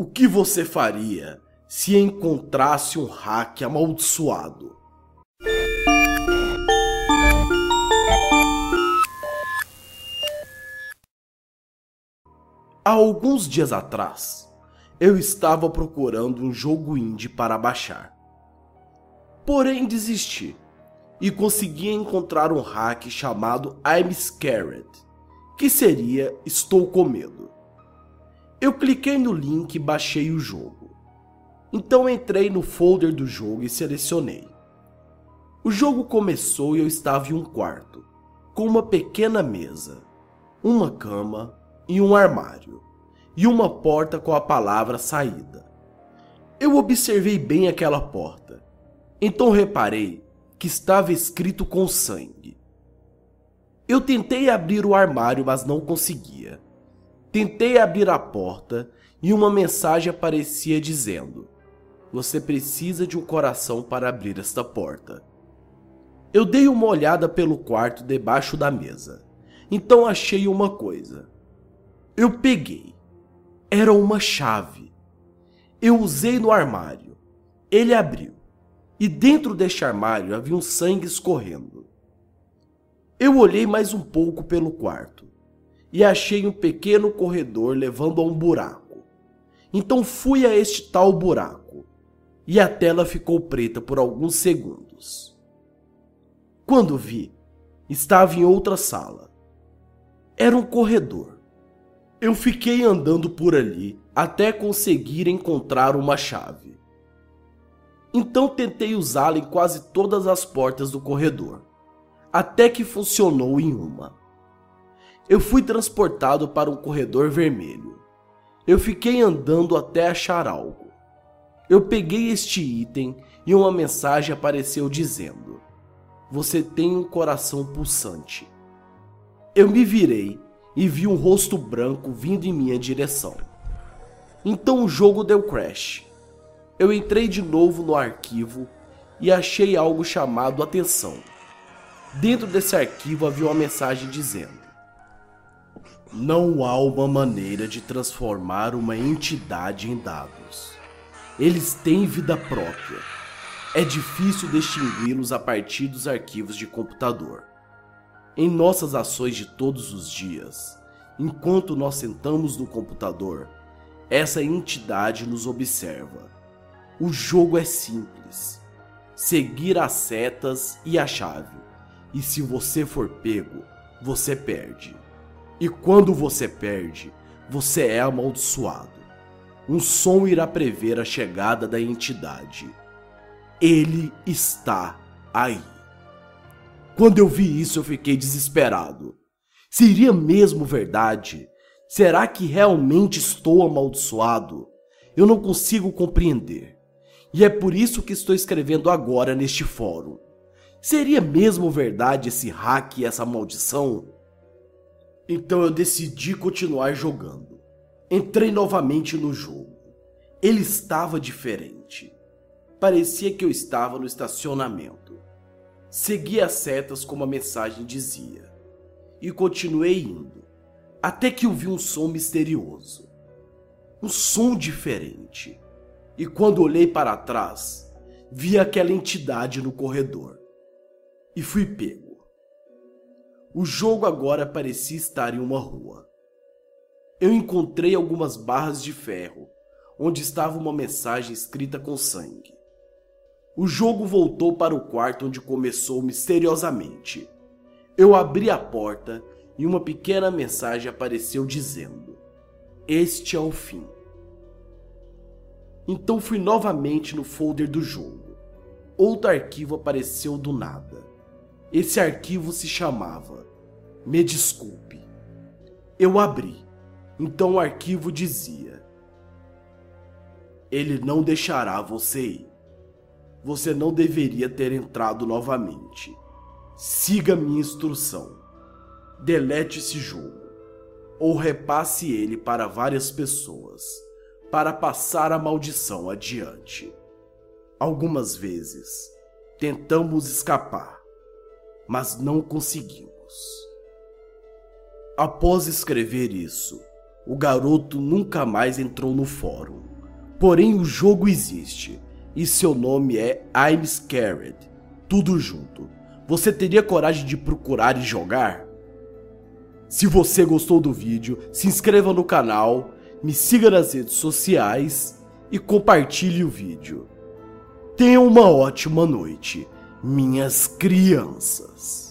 O que você faria se encontrasse um hack amaldiçoado? Há alguns dias atrás, eu estava procurando um jogo indie para baixar. Porém, desisti e consegui encontrar um hack chamado I'm Scared, que seria Estou com medo. Eu cliquei no link e baixei o jogo. Então entrei no folder do jogo e selecionei. O jogo começou e eu estava em um quarto, com uma pequena mesa, uma cama e um armário, e uma porta com a palavra saída. Eu observei bem aquela porta, então reparei que estava escrito com sangue. Eu tentei abrir o armário, mas não conseguia. Tentei abrir a porta e uma mensagem aparecia dizendo: Você precisa de um coração para abrir esta porta. Eu dei uma olhada pelo quarto debaixo da mesa. Então achei uma coisa. Eu peguei. Era uma chave. Eu usei no armário. Ele abriu. E dentro deste armário havia um sangue escorrendo. Eu olhei mais um pouco pelo quarto e achei um pequeno corredor levando a um buraco. Então fui a este tal buraco e a tela ficou preta por alguns segundos. Quando vi, estava em outra sala. Era um corredor. Eu fiquei andando por ali até conseguir encontrar uma chave. Então tentei usá-la em quase todas as portas do corredor, até que funcionou em uma. Eu fui transportado para um corredor vermelho. Eu fiquei andando até achar algo. Eu peguei este item e uma mensagem apareceu dizendo: Você tem um coração pulsante. Eu me virei e vi um rosto branco vindo em minha direção. Então o jogo deu crash. Eu entrei de novo no arquivo e achei algo chamado atenção. Dentro desse arquivo havia uma mensagem dizendo: Não há uma maneira de transformar uma entidade em dados. Eles têm vida própria. É difícil distingui-los a partir dos arquivos de computador. Em nossas ações de todos os dias, enquanto nós sentamos no computador, essa entidade nos observa. O jogo é simples: seguir as setas e a chave. E se você for pego, você perde. E quando você perde, você é amaldiçoado. Um som irá prever a chegada da entidade. Ele está aí. Quando eu vi isso, eu fiquei desesperado. Seria mesmo verdade? Será que realmente estou amaldiçoado? Eu não consigo compreender. E é por isso que estou escrevendo agora neste fórum. Seria mesmo verdade esse hack e essa maldição? Então eu decidi continuar jogando. Entrei novamente no jogo. Ele estava diferente. Parecia que eu estava no estacionamento. Segui as setas como a mensagem dizia e continuei indo, até que ouvi um som misterioso. Um som diferente. E quando olhei para trás, vi aquela entidade no corredor. E fui pego. O jogo agora parecia estar em uma rua. Eu encontrei algumas barras de ferro, onde estava uma mensagem escrita com sangue. O jogo voltou para o quarto onde começou misteriosamente. Eu abri a porta e uma pequena mensagem apareceu dizendo: Este é o fim. Então fui novamente no folder do jogo. Outro arquivo apareceu do nada. Esse arquivo se chamava Me Desculpe. Eu abri. Então o arquivo dizia: Ele não deixará você ir você não deveria ter entrado novamente. Siga minha instrução. Delete esse jogo ou repasse ele para várias pessoas para passar a maldição adiante. Algumas vezes tentamos escapar, mas não conseguimos. Após escrever isso, o garoto nunca mais entrou no fórum. Porém, o jogo existe e seu nome é I'm Scared. Tudo junto. Você teria coragem de procurar e jogar? Se você gostou do vídeo, se inscreva no canal, me siga nas redes sociais e compartilhe o vídeo. Tenha uma ótima noite, minhas crianças.